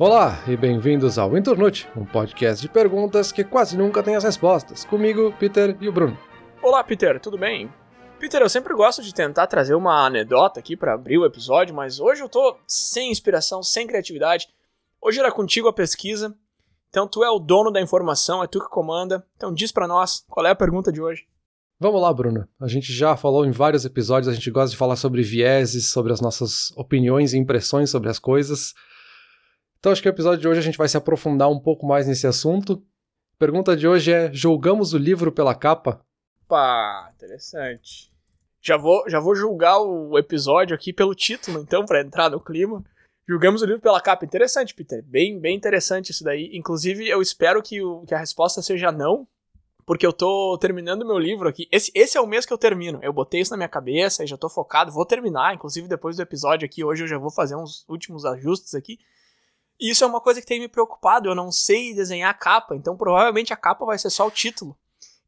Olá e bem-vindos ao Internute, um podcast de perguntas que quase nunca tem as respostas. Comigo, Peter e o Bruno. Olá, Peter, tudo bem? Peter, eu sempre gosto de tentar trazer uma anedota aqui para abrir o episódio, mas hoje eu tô sem inspiração, sem criatividade. Hoje era contigo a pesquisa, então tu é o dono da informação, é tu que comanda. Então diz para nós, qual é a pergunta de hoje? Vamos lá, Bruno. A gente já falou em vários episódios, a gente gosta de falar sobre vieses, sobre as nossas opiniões e impressões sobre as coisas. Então acho que o episódio de hoje a gente vai se aprofundar um pouco mais nesse assunto. Pergunta de hoje é: julgamos o livro pela capa? Pá, interessante. Já vou, já vou julgar o episódio aqui pelo título, então, para entrar no clima. Julgamos o livro pela capa. Interessante, Peter. Bem, bem interessante isso daí. Inclusive, eu espero que, o, que a resposta seja não, porque eu tô terminando meu livro aqui. Esse, esse é o mês que eu termino. Eu botei isso na minha cabeça e já tô focado. Vou terminar, inclusive depois do episódio aqui. Hoje eu já vou fazer uns últimos ajustes aqui. E isso é uma coisa que tem me preocupado. Eu não sei desenhar a capa, então provavelmente a capa vai ser só o título.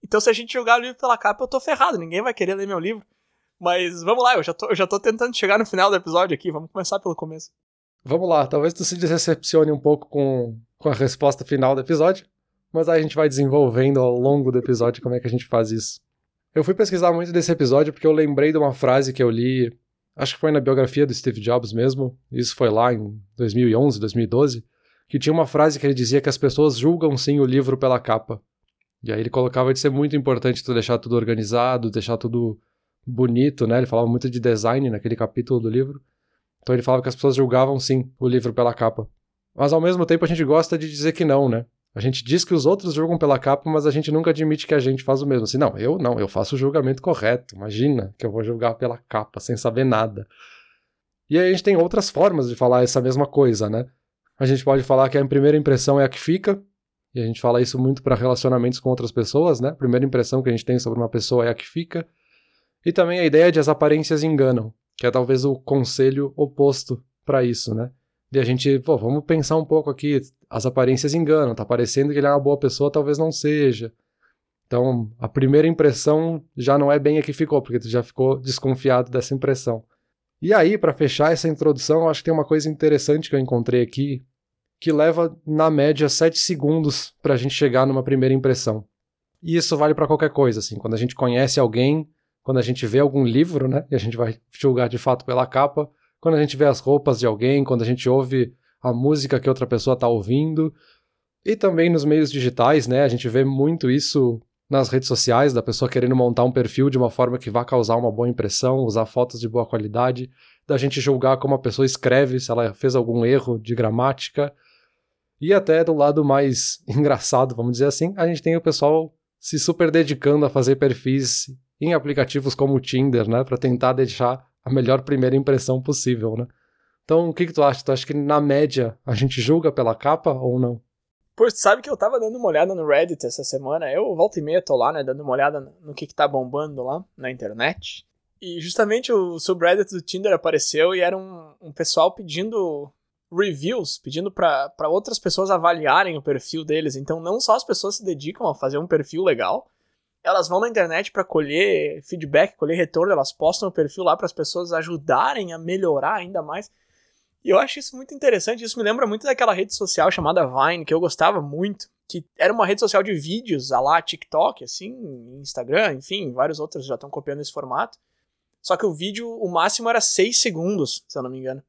Então, se a gente jogar o livro pela capa, eu tô ferrado. Ninguém vai querer ler meu livro. Mas vamos lá, eu já tô, eu já tô tentando chegar no final do episódio aqui. Vamos começar pelo começo. Vamos lá, talvez tu se decepcione um pouco com, com a resposta final do episódio, mas aí a gente vai desenvolvendo ao longo do episódio como é que a gente faz isso. Eu fui pesquisar muito desse episódio porque eu lembrei de uma frase que eu li acho que foi na biografia do Steve Jobs mesmo, isso foi lá em 2011, 2012, que tinha uma frase que ele dizia que as pessoas julgam sim o livro pela capa. E aí ele colocava de ser muito importante tu deixar tudo organizado, deixar tudo bonito, né? Ele falava muito de design naquele capítulo do livro. Então ele falava que as pessoas julgavam sim o livro pela capa. Mas ao mesmo tempo a gente gosta de dizer que não, né? A gente diz que os outros julgam pela capa, mas a gente nunca admite que a gente faz o mesmo. Assim, não, eu não, eu faço o julgamento correto. Imagina que eu vou julgar pela capa, sem saber nada. E aí a gente tem outras formas de falar essa mesma coisa, né? A gente pode falar que a primeira impressão é a que fica, e a gente fala isso muito para relacionamentos com outras pessoas, né? A primeira impressão que a gente tem sobre uma pessoa é a que fica. E também a ideia de as aparências enganam, que é talvez o conselho oposto para isso, né? E a gente, pô, vamos pensar um pouco aqui. As aparências enganam, tá parecendo que ele é uma boa pessoa, talvez não seja. Então, a primeira impressão já não é bem a que ficou, porque tu já ficou desconfiado dessa impressão. E aí, para fechar essa introdução, acho que tem uma coisa interessante que eu encontrei aqui, que leva, na média, 7 segundos para a gente chegar numa primeira impressão. E isso vale para qualquer coisa, assim. Quando a gente conhece alguém, quando a gente vê algum livro, né, e a gente vai julgar de fato pela capa, quando a gente vê as roupas de alguém, quando a gente ouve a música que outra pessoa está ouvindo. E também nos meios digitais, né? A gente vê muito isso nas redes sociais, da pessoa querendo montar um perfil de uma forma que vá causar uma boa impressão, usar fotos de boa qualidade, da gente julgar como a pessoa escreve, se ela fez algum erro de gramática. E até do lado mais engraçado, vamos dizer assim, a gente tem o pessoal se super dedicando a fazer perfis em aplicativos como o Tinder, né, para tentar deixar a melhor primeira impressão possível, né? Então, o que, que tu acha? Tu acha que na média a gente julga pela capa ou não? Pois, sabe que eu tava dando uma olhada no Reddit essa semana. Eu volta e meia tô lá, né, dando uma olhada no que que tá bombando lá na internet. E justamente o subreddit do Tinder apareceu e era um, um pessoal pedindo reviews, pedindo para outras pessoas avaliarem o perfil deles. Então, não só as pessoas se dedicam a fazer um perfil legal, elas vão na internet para colher feedback, colher retorno, elas postam o perfil lá para as pessoas ajudarem a melhorar ainda mais. E eu acho isso muito interessante, isso me lembra muito daquela rede social chamada Vine, que eu gostava muito, que era uma rede social de vídeos, a lá TikTok, assim, Instagram, enfim, vários outros já estão copiando esse formato. Só que o vídeo, o máximo era 6 segundos, se eu não me engano.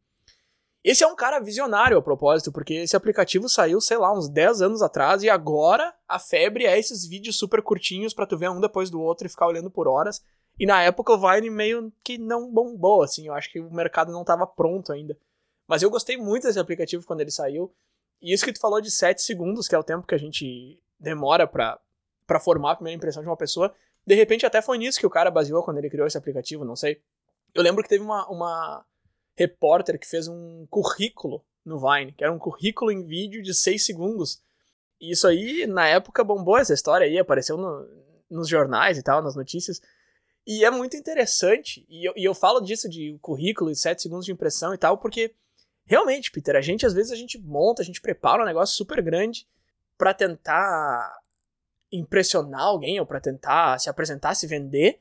Esse é um cara visionário a propósito, porque esse aplicativo saiu, sei lá, uns 10 anos atrás e agora a febre é esses vídeos super curtinhos para tu ver um depois do outro e ficar olhando por horas. E na época o Vine meio que não bombou, assim, eu acho que o mercado não estava pronto ainda. Mas eu gostei muito desse aplicativo quando ele saiu. E isso que tu falou de 7 segundos, que é o tempo que a gente demora para formar a primeira impressão de uma pessoa, de repente até foi nisso que o cara baseou quando ele criou esse aplicativo, não sei. Eu lembro que teve uma, uma repórter que fez um currículo no Vine, que era um currículo em vídeo de 6 segundos. E isso aí, na época, bombou essa história aí, apareceu no, nos jornais e tal, nas notícias. E é muito interessante, e eu, e eu falo disso de currículo e 7 segundos de impressão e tal, porque realmente, Peter, a gente às vezes a gente monta, a gente prepara um negócio super grande para tentar impressionar alguém ou para tentar se apresentar, se vender,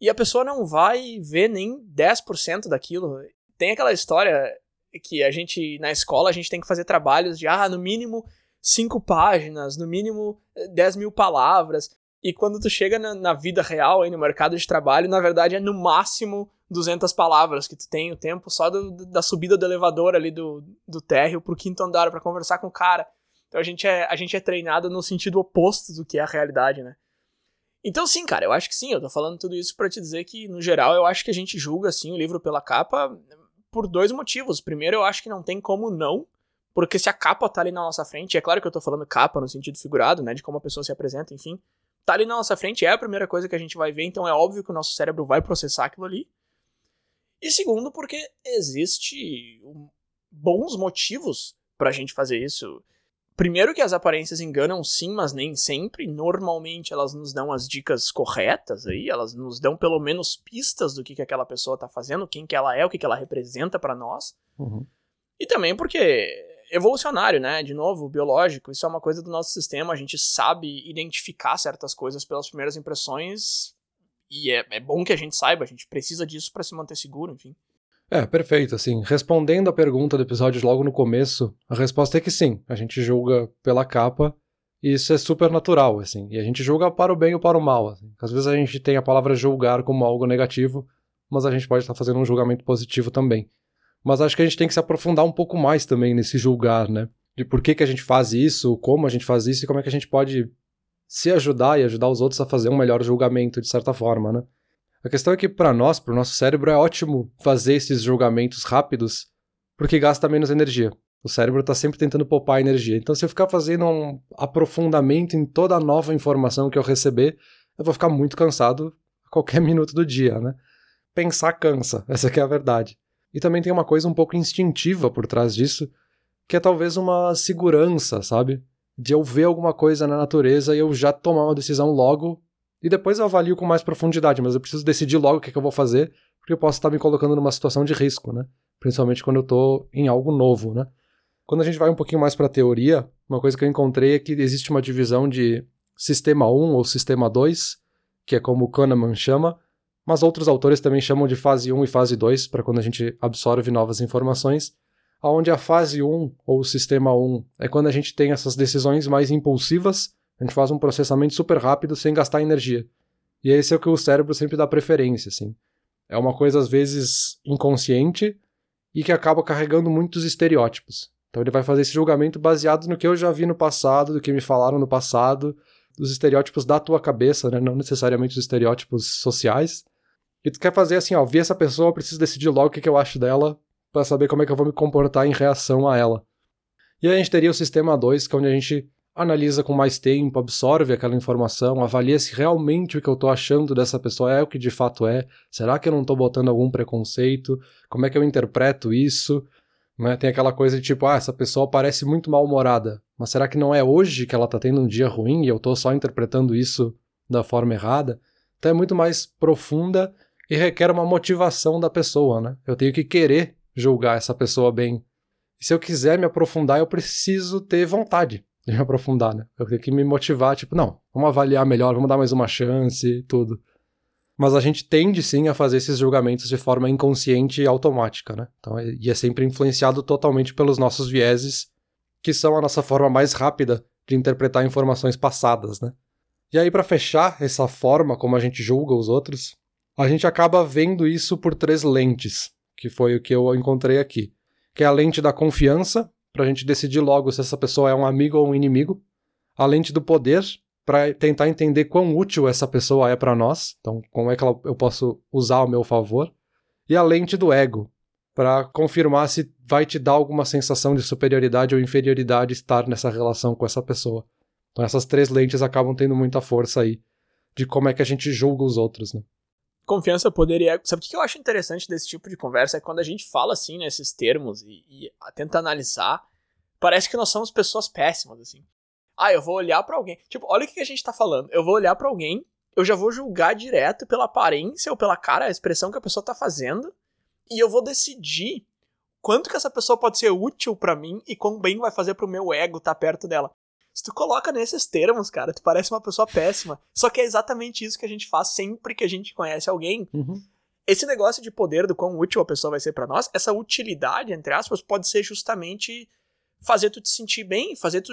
e a pessoa não vai ver nem 10% daquilo tem aquela história, que a gente, na escola, a gente tem que fazer trabalhos de, ah, no mínimo cinco páginas, no mínimo 10 mil palavras. E quando tu chega na, na, vida real, aí no mercado de trabalho, na verdade é no máximo 200 palavras que tu tem o tempo só do, da subida do elevador ali do, do térreo pro quinto andar para conversar com o cara. Então a gente, é, a gente é treinado no sentido oposto do que é a realidade, né? Então sim, cara, eu acho que sim, eu tô falando tudo isso para te dizer que, no geral, eu acho que a gente julga, assim, o livro pela capa por dois motivos. Primeiro, eu acho que não tem como não, porque se a capa tá ali na nossa frente, é claro que eu tô falando capa no sentido figurado, né, de como a pessoa se apresenta, enfim, tá ali na nossa frente, é a primeira coisa que a gente vai ver, então é óbvio que o nosso cérebro vai processar aquilo ali. E segundo, porque existe bons motivos pra gente fazer isso. Primeiro que as aparências enganam sim, mas nem sempre. Normalmente elas nos dão as dicas corretas aí, elas nos dão pelo menos pistas do que, que aquela pessoa tá fazendo, quem que ela é, o que, que ela representa para nós. Uhum. E também porque evolucionário, né? De novo, biológico, isso é uma coisa do nosso sistema, a gente sabe identificar certas coisas pelas primeiras impressões e é, é bom que a gente saiba, a gente precisa disso para se manter seguro, enfim. É, perfeito. Assim, respondendo a pergunta do episódio logo no começo, a resposta é que sim, a gente julga pela capa e isso é super natural, assim. E a gente julga para o bem ou para o mal. Assim. Às vezes a gente tem a palavra julgar como algo negativo, mas a gente pode estar fazendo um julgamento positivo também. Mas acho que a gente tem que se aprofundar um pouco mais também nesse julgar, né? De por que, que a gente faz isso, como a gente faz isso e como é que a gente pode se ajudar e ajudar os outros a fazer um melhor julgamento, de certa forma, né? A questão é que para nós, para o nosso cérebro, é ótimo fazer esses julgamentos rápidos, porque gasta menos energia. O cérebro está sempre tentando poupar energia. Então, se eu ficar fazendo um aprofundamento em toda a nova informação que eu receber, eu vou ficar muito cansado a qualquer minuto do dia, né? Pensar cansa, essa é a verdade. E também tem uma coisa um pouco instintiva por trás disso, que é talvez uma segurança, sabe? De eu ver alguma coisa na natureza e eu já tomar uma decisão logo e depois eu avalio com mais profundidade, mas eu preciso decidir logo o que, é que eu vou fazer, porque eu posso estar me colocando numa situação de risco, né? Principalmente quando eu estou em algo novo, né? Quando a gente vai um pouquinho mais para a teoria, uma coisa que eu encontrei é que existe uma divisão de sistema 1 ou sistema 2, que é como o Kahneman chama, mas outros autores também chamam de fase 1 e fase 2, para quando a gente absorve novas informações, aonde a fase 1 ou sistema 1 é quando a gente tem essas decisões mais impulsivas a gente faz um processamento super rápido sem gastar energia. E esse é o que o cérebro sempre dá preferência, assim. É uma coisa, às vezes, inconsciente e que acaba carregando muitos estereótipos. Então ele vai fazer esse julgamento baseado no que eu já vi no passado, do que me falaram no passado, dos estereótipos da tua cabeça, né? Não necessariamente os estereótipos sociais. E tu quer fazer assim, ó, vi essa pessoa, preciso decidir logo o que, que eu acho dela para saber como é que eu vou me comportar em reação a ela. E aí a gente teria o sistema 2, que é onde a gente analisa com mais tempo, absorve aquela informação, avalia se realmente o que eu estou achando dessa pessoa é o que de fato é. Será que eu não estou botando algum preconceito? Como é que eu interpreto isso? Né? Tem aquela coisa de tipo, ah, essa pessoa parece muito mal-humorada, mas será que não é hoje que ela está tendo um dia ruim e eu estou só interpretando isso da forma errada? Então é muito mais profunda e requer uma motivação da pessoa, né? Eu tenho que querer julgar essa pessoa bem. E se eu quiser me aprofundar, eu preciso ter vontade de me aprofundar, né? Eu tenho que me motivar, tipo, não, vamos avaliar melhor, vamos dar mais uma chance tudo. Mas a gente tende sim a fazer esses julgamentos de forma inconsciente e automática, né? Então, e é sempre influenciado totalmente pelos nossos vieses, que são a nossa forma mais rápida de interpretar informações passadas, né? E aí, para fechar essa forma como a gente julga os outros, a gente acaba vendo isso por três lentes, que foi o que eu encontrei aqui. Que é a lente da confiança, para a gente decidir logo se essa pessoa é um amigo ou um inimigo, a lente do poder, para tentar entender quão útil essa pessoa é para nós, então como é que eu posso usar ao meu favor, e a lente do ego, para confirmar se vai te dar alguma sensação de superioridade ou inferioridade estar nessa relação com essa pessoa. Então essas três lentes acabam tendo muita força aí de como é que a gente julga os outros, né? Confiança, poder ego. Sabe o que eu acho interessante desse tipo de conversa? É quando a gente fala assim nesses termos e, e tenta analisar, parece que nós somos pessoas péssimas, assim. Ah, eu vou olhar para alguém. Tipo, olha o que a gente tá falando. Eu vou olhar para alguém, eu já vou julgar direto pela aparência ou pela cara, a expressão que a pessoa tá fazendo, e eu vou decidir quanto que essa pessoa pode ser útil para mim e quão bem vai fazer pro meu ego estar tá perto dela. Se tu coloca nesses termos, cara, tu parece uma pessoa péssima. Só que é exatamente isso que a gente faz sempre que a gente conhece alguém. Uhum. esse negócio de poder do quão útil a pessoa vai ser para nós, essa utilidade, entre aspas, pode ser justamente fazer tu te sentir bem, fazer tu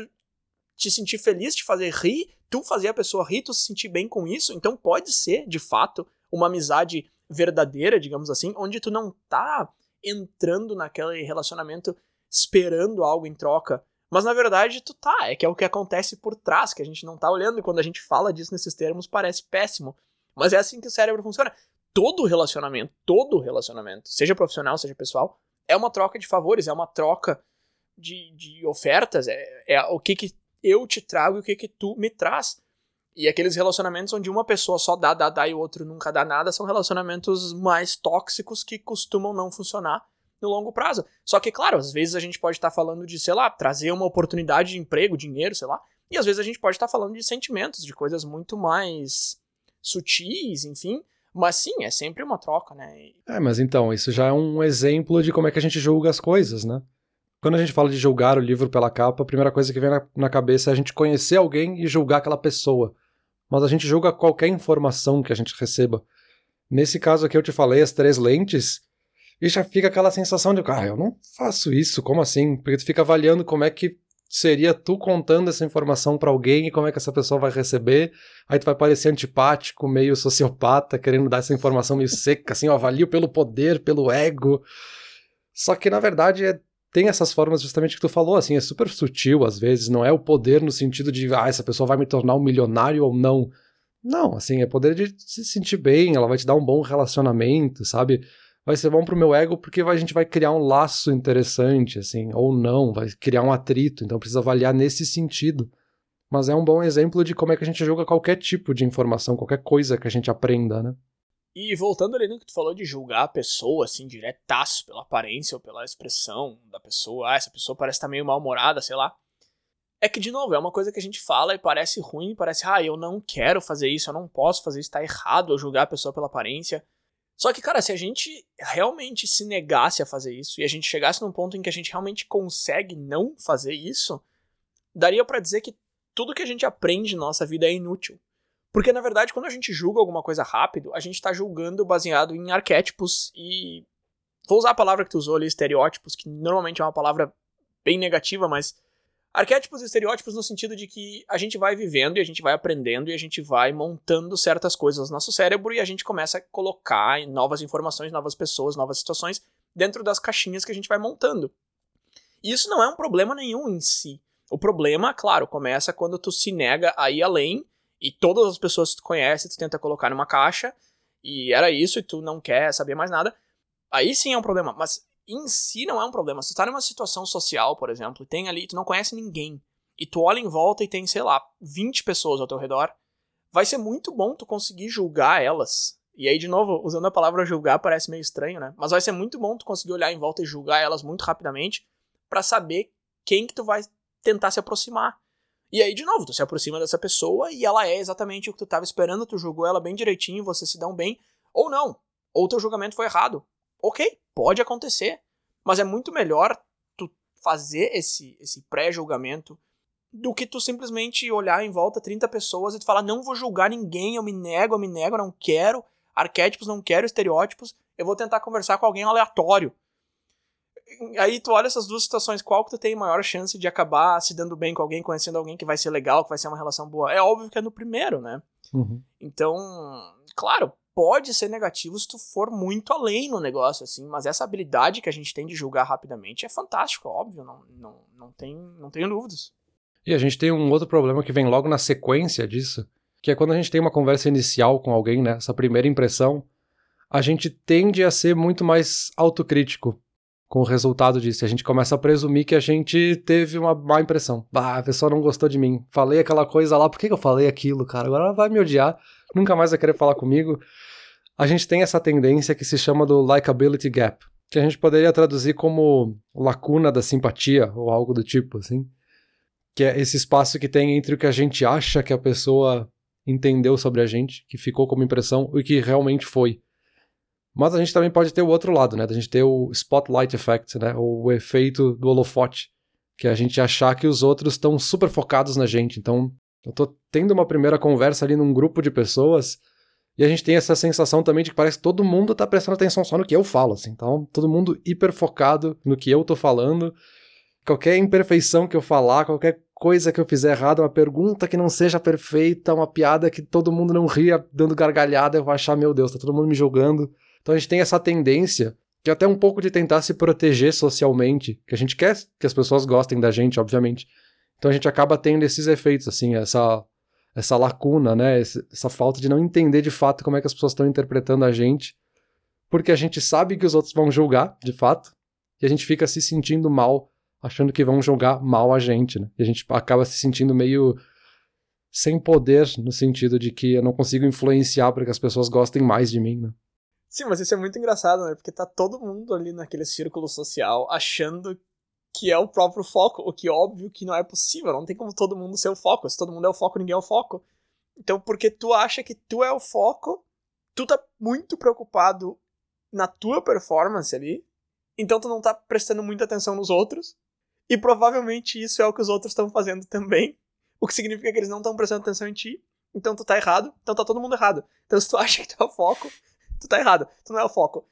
te sentir feliz, te fazer rir, tu fazer a pessoa rir, tu se sentir bem com isso. Então pode ser, de fato, uma amizade verdadeira, digamos assim, onde tu não tá entrando naquele relacionamento esperando algo em troca. Mas na verdade tu tá, é que é o que acontece por trás, que a gente não tá olhando, e quando a gente fala disso nesses termos parece péssimo. Mas é assim que o cérebro funciona. Todo relacionamento, todo relacionamento, seja profissional, seja pessoal, é uma troca de favores, é uma troca de, de ofertas, é, é o que, que eu te trago e o que, que tu me traz. E aqueles relacionamentos onde uma pessoa só dá, dá, dá e o outro nunca dá nada são relacionamentos mais tóxicos que costumam não funcionar no longo prazo. Só que, claro, às vezes a gente pode estar tá falando de, sei lá, trazer uma oportunidade de emprego, dinheiro, sei lá. E às vezes a gente pode estar tá falando de sentimentos, de coisas muito mais sutis, enfim. Mas sim, é sempre uma troca, né? É, mas então, isso já é um exemplo de como é que a gente julga as coisas, né? Quando a gente fala de julgar o livro pela capa, a primeira coisa que vem na, na cabeça é a gente conhecer alguém e julgar aquela pessoa mas a gente julga qualquer informação que a gente receba. Nesse caso aqui eu te falei as três lentes, e já fica aquela sensação de, ah, eu não faço isso, como assim? Porque tu fica avaliando como é que seria tu contando essa informação para alguém e como é que essa pessoa vai receber. Aí tu vai parecer antipático, meio sociopata, querendo dar essa informação meio seca, assim, eu avalio pelo poder, pelo ego. Só que na verdade é tem essas formas justamente que tu falou, assim, é super sutil às vezes, não é o poder no sentido de, ah, essa pessoa vai me tornar um milionário ou não. Não, assim, é poder de se sentir bem, ela vai te dar um bom relacionamento, sabe? Vai ser bom pro meu ego porque a gente vai criar um laço interessante, assim, ou não, vai criar um atrito, então precisa avaliar nesse sentido. Mas é um bom exemplo de como é que a gente julga qualquer tipo de informação, qualquer coisa que a gente aprenda, né? E voltando ali no que tu falou de julgar a pessoa, assim, diretaço, pela aparência ou pela expressão da pessoa, ah, essa pessoa parece estar tá meio mal-humorada, sei lá. É que, de novo, é uma coisa que a gente fala e parece ruim, parece, ah, eu não quero fazer isso, eu não posso fazer isso, tá errado eu julgar a pessoa pela aparência. Só que, cara, se a gente realmente se negasse a fazer isso e a gente chegasse num ponto em que a gente realmente consegue não fazer isso, daria para dizer que tudo que a gente aprende na nossa vida é inútil. Porque, na verdade, quando a gente julga alguma coisa rápido, a gente está julgando baseado em arquétipos e. Vou usar a palavra que tu usou ali, estereótipos, que normalmente é uma palavra bem negativa, mas. Arquétipos e estereótipos no sentido de que a gente vai vivendo e a gente vai aprendendo e a gente vai montando certas coisas no nosso cérebro e a gente começa a colocar novas informações, novas pessoas, novas situações dentro das caixinhas que a gente vai montando. E isso não é um problema nenhum em si. O problema, claro, começa quando tu se nega a ir além e todas as pessoas que tu conhece, tu tenta colocar numa caixa, e era isso, e tu não quer saber mais nada, aí sim é um problema. Mas em si não é um problema. Se tu tá numa situação social, por exemplo, e tem ali, tu não conhece ninguém, e tu olha em volta e tem, sei lá, 20 pessoas ao teu redor, vai ser muito bom tu conseguir julgar elas. E aí, de novo, usando a palavra julgar parece meio estranho, né? Mas vai ser muito bom tu conseguir olhar em volta e julgar elas muito rapidamente para saber quem que tu vai tentar se aproximar. E aí, de novo, tu se aproxima dessa pessoa e ela é exatamente o que tu estava esperando, tu julgou ela bem direitinho, você se dão bem, ou não. Ou teu julgamento foi errado. Ok, pode acontecer. Mas é muito melhor tu fazer esse, esse pré-julgamento do que tu simplesmente olhar em volta 30 pessoas e tu falar, não vou julgar ninguém, eu me nego, eu me nego, eu não quero arquétipos, não quero estereótipos, eu vou tentar conversar com alguém aleatório aí tu olha essas duas situações, qual que tu tem maior chance de acabar se dando bem com alguém, conhecendo alguém que vai ser legal, que vai ser uma relação boa? É óbvio que é no primeiro, né? Uhum. Então, claro, pode ser negativo se tu for muito além no negócio, assim, mas essa habilidade que a gente tem de julgar rapidamente é fantástico, óbvio, não, não, não, tem, não tenho dúvidas. E a gente tem um outro problema que vem logo na sequência disso, que é quando a gente tem uma conversa inicial com alguém, né, essa primeira impressão, a gente tende a ser muito mais autocrítico com o resultado disso. A gente começa a presumir que a gente teve uma má impressão. Ah, a pessoa não gostou de mim. Falei aquela coisa lá, por que eu falei aquilo, cara? Agora ela vai me odiar, nunca mais vai querer falar comigo. A gente tem essa tendência que se chama do likability gap, que a gente poderia traduzir como lacuna da simpatia ou algo do tipo, assim. Que é esse espaço que tem entre o que a gente acha que a pessoa entendeu sobre a gente, que ficou como impressão, e o que realmente foi. Mas a gente também pode ter o outro lado, né? A gente ter o spotlight effect, né? O efeito do holofote, que é a gente achar que os outros estão super focados na gente. Então, eu tô tendo uma primeira conversa ali num grupo de pessoas E a gente tem essa sensação também de que parece que todo mundo tá prestando atenção só no que eu falo, assim. Então, todo mundo hiper focado no que eu tô falando. Qualquer imperfeição que eu falar, qualquer coisa que eu fizer errado, uma pergunta que não seja perfeita, uma piada que todo mundo não ria dando gargalhada, eu vou achar, meu Deus, tá todo mundo me julgando. Então a gente tem essa tendência, que é até um pouco de tentar se proteger socialmente, que a gente quer que as pessoas gostem da gente, obviamente. Então a gente acaba tendo esses efeitos, assim, essa essa lacuna, né? Essa falta de não entender de fato como é que as pessoas estão interpretando a gente, porque a gente sabe que os outros vão julgar, de fato, e a gente fica se sentindo mal, achando que vão julgar mal a gente, né? E a gente acaba se sentindo meio sem poder, no sentido de que eu não consigo influenciar para que as pessoas gostem mais de mim, né? Sim, mas isso é muito engraçado, né? Porque tá todo mundo ali naquele círculo social achando que é o próprio foco, o que óbvio que não é possível, não tem como todo mundo ser o foco. Se todo mundo é o foco, ninguém é o foco. Então, porque tu acha que tu é o foco, tu tá muito preocupado na tua performance ali, então tu não tá prestando muita atenção nos outros, e provavelmente isso é o que os outros estão fazendo também, o que significa que eles não estão prestando atenção em ti, então tu tá errado, então tá todo mundo errado. Então se tu acha que tu é o foco, tu tá errado, tu não é o foco.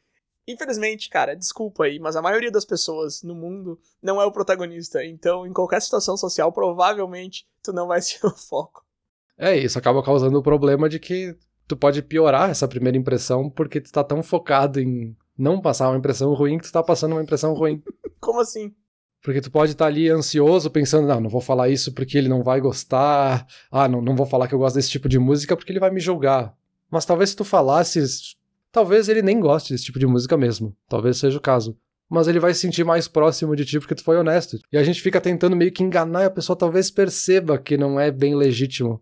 Infelizmente, cara, desculpa aí, mas a maioria das pessoas no mundo não é o protagonista. Então, em qualquer situação social, provavelmente tu não vai ser o foco. É, isso acaba causando o problema de que tu pode piorar essa primeira impressão porque tu tá tão focado em não passar uma impressão ruim que tu tá passando uma impressão ruim. Como assim? Porque tu pode estar tá ali ansioso, pensando, não, não vou falar isso porque ele não vai gostar. Ah, não, não vou falar que eu gosto desse tipo de música porque ele vai me julgar. Mas talvez se tu falasses Talvez ele nem goste desse tipo de música mesmo. Talvez seja o caso. Mas ele vai se sentir mais próximo de ti porque tu foi honesto. E a gente fica tentando meio que enganar e a pessoa talvez perceba que não é bem legítimo.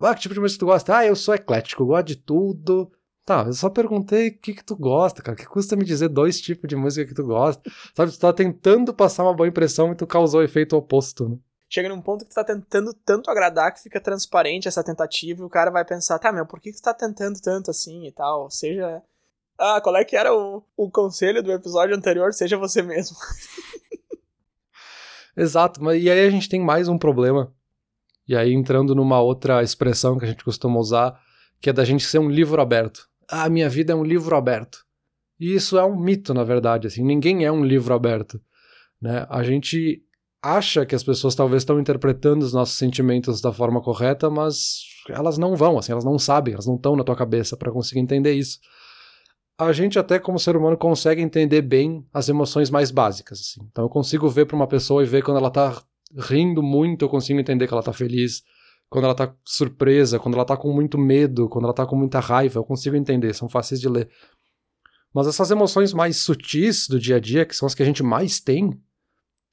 Ah, que tipo de música tu gosta? Ah, eu sou eclético, gosto de tudo. Tá, eu só perguntei o que, que tu gosta, cara. Que custa me dizer dois tipos de música que tu gosta? Sabe, tu tá tentando passar uma boa impressão e tu causou o efeito oposto, né? chega num ponto que tu tá tentando tanto agradar que fica transparente essa tentativa e o cara vai pensar, tá, meu, por que, que tu tá tentando tanto assim e tal? Seja. Ah, qual é que era o, o conselho do episódio anterior? Seja você mesmo. Exato, mas e aí a gente tem mais um problema. E aí entrando numa outra expressão que a gente costuma usar, que é da gente ser um livro aberto. Ah, minha vida é um livro aberto. E isso é um mito, na verdade, assim, ninguém é um livro aberto, né? A gente acha que as pessoas talvez estão interpretando os nossos sentimentos da forma correta, mas elas não vão, assim, elas não sabem, elas não estão na tua cabeça para conseguir entender isso. A gente até como ser humano consegue entender bem as emoções mais básicas, assim. Então eu consigo ver para uma pessoa e ver quando ela tá rindo muito, eu consigo entender que ela tá feliz. Quando ela tá surpresa, quando ela tá com muito medo, quando ela tá com muita raiva, eu consigo entender, são fáceis de ler. Mas essas emoções mais sutis do dia a dia, que são as que a gente mais tem,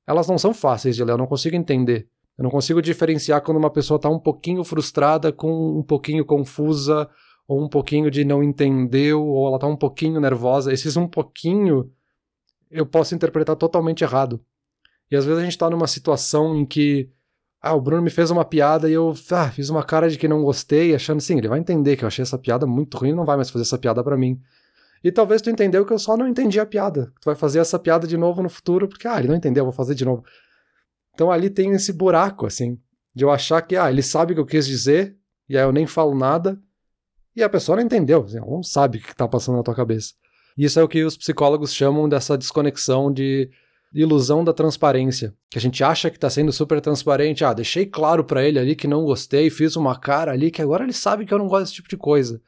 elas não são fáceis de ler, eu não consigo entender. Eu não consigo diferenciar quando uma pessoa está um pouquinho frustrada, com um pouquinho confusa, ou um pouquinho de não entendeu, ou ela está um pouquinho nervosa. Esses um pouquinho eu posso interpretar totalmente errado. E às vezes a gente está numa situação em que ah, o Bruno me fez uma piada e eu ah, fiz uma cara de que não gostei, achando sim, ele vai entender que eu achei essa piada muito ruim, não vai mais fazer essa piada para mim. E talvez tu entendeu que eu só não entendi a piada. Tu vai fazer essa piada de novo no futuro, porque, ah, ele não entendeu, vou fazer de novo. Então ali tem esse buraco, assim, de eu achar que, ah, ele sabe o que eu quis dizer, e aí eu nem falo nada, e a pessoa não entendeu, assim, não sabe o que está passando na tua cabeça. Isso é o que os psicólogos chamam dessa desconexão de ilusão da transparência, que a gente acha que está sendo super transparente, ah, deixei claro para ele ali que não gostei, fiz uma cara ali que agora ele sabe que eu não gosto desse tipo de coisa.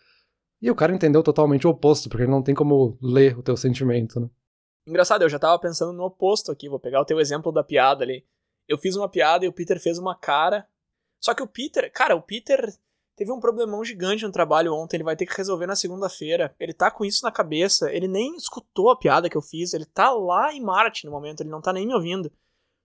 E o cara entendeu totalmente o oposto, porque ele não tem como ler o teu sentimento, né? Engraçado, eu já tava pensando no oposto aqui, vou pegar o teu exemplo da piada ali. Eu fiz uma piada e o Peter fez uma cara. Só que o Peter, cara, o Peter teve um problemão gigante no trabalho ontem, ele vai ter que resolver na segunda-feira. Ele tá com isso na cabeça, ele nem escutou a piada que eu fiz, ele tá lá em Marte no momento, ele não tá nem me ouvindo.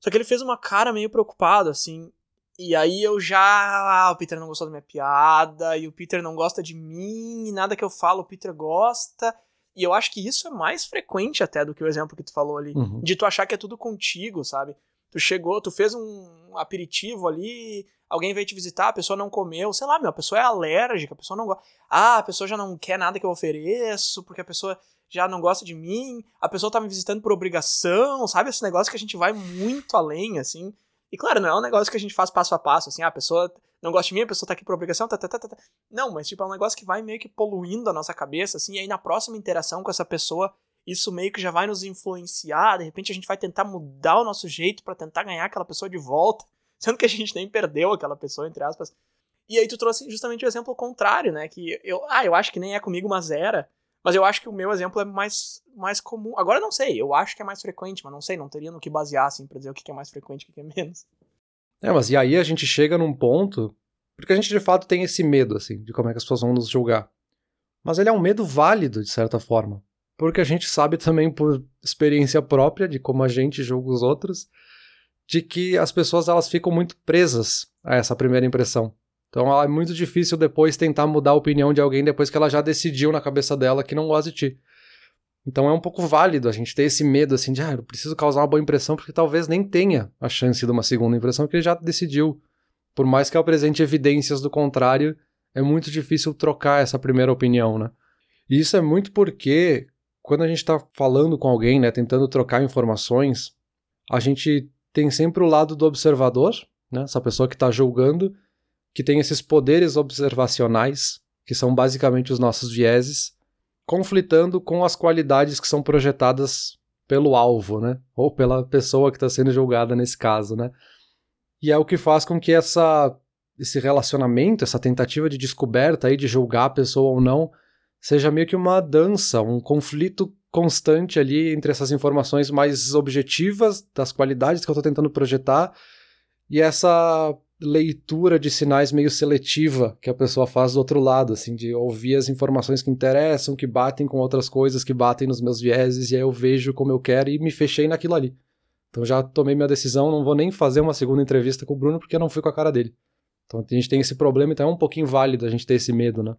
Só que ele fez uma cara meio preocupado, assim. E aí eu já. Ah, o Peter não gostou da minha piada, e o Peter não gosta de mim, e nada que eu falo o Peter gosta. E eu acho que isso é mais frequente até do que o exemplo que tu falou ali. Uhum. De tu achar que é tudo contigo, sabe? Tu chegou, tu fez um aperitivo ali, alguém veio te visitar, a pessoa não comeu, sei lá, meu, a pessoa é alérgica, a pessoa não gosta. Ah, a pessoa já não quer nada que eu ofereço, porque a pessoa já não gosta de mim, a pessoa tá me visitando por obrigação, sabe? Esse negócio que a gente vai muito além, assim. E claro, não é um negócio que a gente faz passo a passo, assim, ah, a pessoa não gosta de mim, a pessoa tá aqui por obrigação, tá, tá, tá, tá. Não, mas tipo, é um negócio que vai meio que poluindo a nossa cabeça, assim, e aí na próxima interação com essa pessoa, isso meio que já vai nos influenciar, de repente a gente vai tentar mudar o nosso jeito para tentar ganhar aquela pessoa de volta, sendo que a gente nem perdeu aquela pessoa, entre aspas. E aí tu trouxe justamente o exemplo contrário, né, que eu, ah, eu acho que nem é comigo, mas era, mas eu acho que o meu exemplo é mais, mais comum. Agora não sei, eu acho que é mais frequente, mas não sei, não teria no que basear, assim, pra dizer o que é mais frequente e o que é menos. É, mas e aí a gente chega num ponto. Porque a gente de fato tem esse medo, assim, de como é que as pessoas vão nos julgar. Mas ele é um medo válido, de certa forma. Porque a gente sabe também por experiência própria de como a gente julga os outros, de que as pessoas elas ficam muito presas a essa primeira impressão. Então é muito difícil depois tentar mudar a opinião de alguém depois que ela já decidiu na cabeça dela que não gosta de ti. Então é um pouco válido a gente ter esse medo assim de, ah, eu preciso causar uma boa impressão porque talvez nem tenha a chance de uma segunda impressão que ele já decidiu. Por mais que eu apresente evidências do contrário, é muito difícil trocar essa primeira opinião, né? E isso é muito porque quando a gente está falando com alguém, né, tentando trocar informações, a gente tem sempre o lado do observador, né, essa pessoa que está julgando, que tem esses poderes observacionais, que são basicamente os nossos vieses, conflitando com as qualidades que são projetadas pelo alvo, né? Ou pela pessoa que está sendo julgada nesse caso, né? E é o que faz com que essa, esse relacionamento, essa tentativa de descoberta aí de julgar a pessoa ou não, seja meio que uma dança, um conflito constante ali entre essas informações mais objetivas das qualidades que eu estou tentando projetar e essa leitura de sinais meio seletiva que a pessoa faz do outro lado, assim, de ouvir as informações que interessam, que batem com outras coisas que batem nos meus vieses, e aí eu vejo como eu quero e me fechei naquilo ali. Então já tomei minha decisão, não vou nem fazer uma segunda entrevista com o Bruno porque eu não fui com a cara dele. Então a gente tem esse problema, então é um pouquinho válido a gente ter esse medo, né?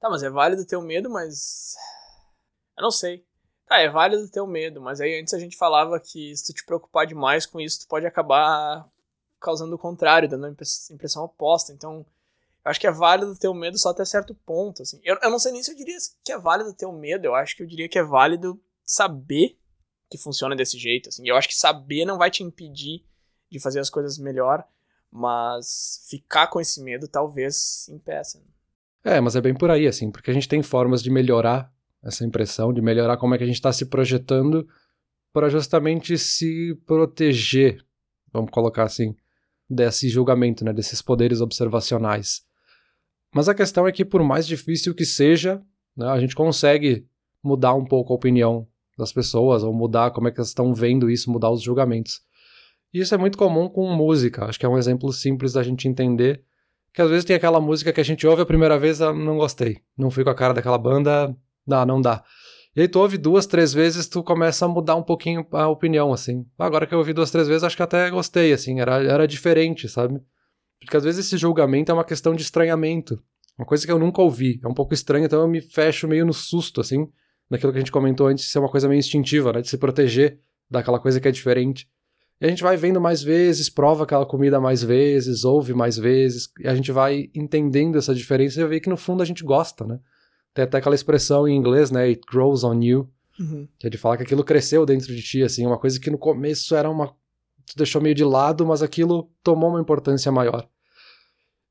Tá, mas é válido ter o medo, mas. Eu não sei. Tá, é válido ter o medo, mas aí antes a gente falava que se tu te preocupar demais com isso, tu pode acabar causando o contrário, dando a impressão oposta. Então, eu acho que é válido ter o medo só até certo ponto, assim. Eu, eu não sei nem se eu diria que é válido ter o medo, eu acho que eu diria que é válido saber que funciona desse jeito, assim. Eu acho que saber não vai te impedir de fazer as coisas melhor, mas ficar com esse medo talvez impeça. Né? É, mas é bem por aí, assim, porque a gente tem formas de melhorar essa impressão, de melhorar como é que a gente está se projetando para justamente se proteger, vamos colocar assim, desse julgamento, né, desses poderes observacionais. Mas a questão é que, por mais difícil que seja, né, a gente consegue mudar um pouco a opinião das pessoas, ou mudar como é que elas estão vendo isso, mudar os julgamentos. E isso é muito comum com música, acho que é um exemplo simples da gente entender que às vezes tem aquela música que a gente ouve a primeira vez, ah, não gostei, não fui com a cara daquela banda, dá, não dá. E aí tu ouve duas, três vezes, tu começa a mudar um pouquinho a opinião, assim. Agora que eu ouvi duas, três vezes, acho que até gostei, assim, era, era diferente, sabe? Porque às vezes esse julgamento é uma questão de estranhamento. Uma coisa que eu nunca ouvi, é um pouco estranho, então eu me fecho meio no susto, assim, naquilo que a gente comentou antes, de ser uma coisa meio instintiva, né? De se proteger daquela coisa que é diferente. E a gente vai vendo mais vezes, prova aquela comida mais vezes, ouve mais vezes, e a gente vai entendendo essa diferença e vê que no fundo a gente gosta, né? Tem até aquela expressão em inglês, né? It grows on you. Uhum. Que é de falar que aquilo cresceu dentro de ti, assim, uma coisa que no começo era uma. Tu deixou meio de lado, mas aquilo tomou uma importância maior.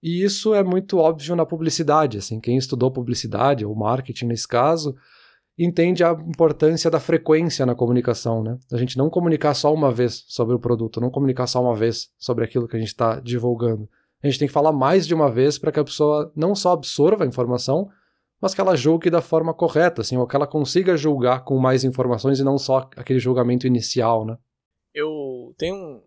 E isso é muito óbvio na publicidade, assim, quem estudou publicidade, ou marketing nesse caso, entende a importância da frequência na comunicação, né? A gente não comunicar só uma vez sobre o produto, não comunicar só uma vez sobre aquilo que a gente está divulgando. A gente tem que falar mais de uma vez para que a pessoa não só absorva a informação, mas que ela julgue da forma correta, assim, ou que ela consiga julgar com mais informações e não só aquele julgamento inicial, né? Eu tenho um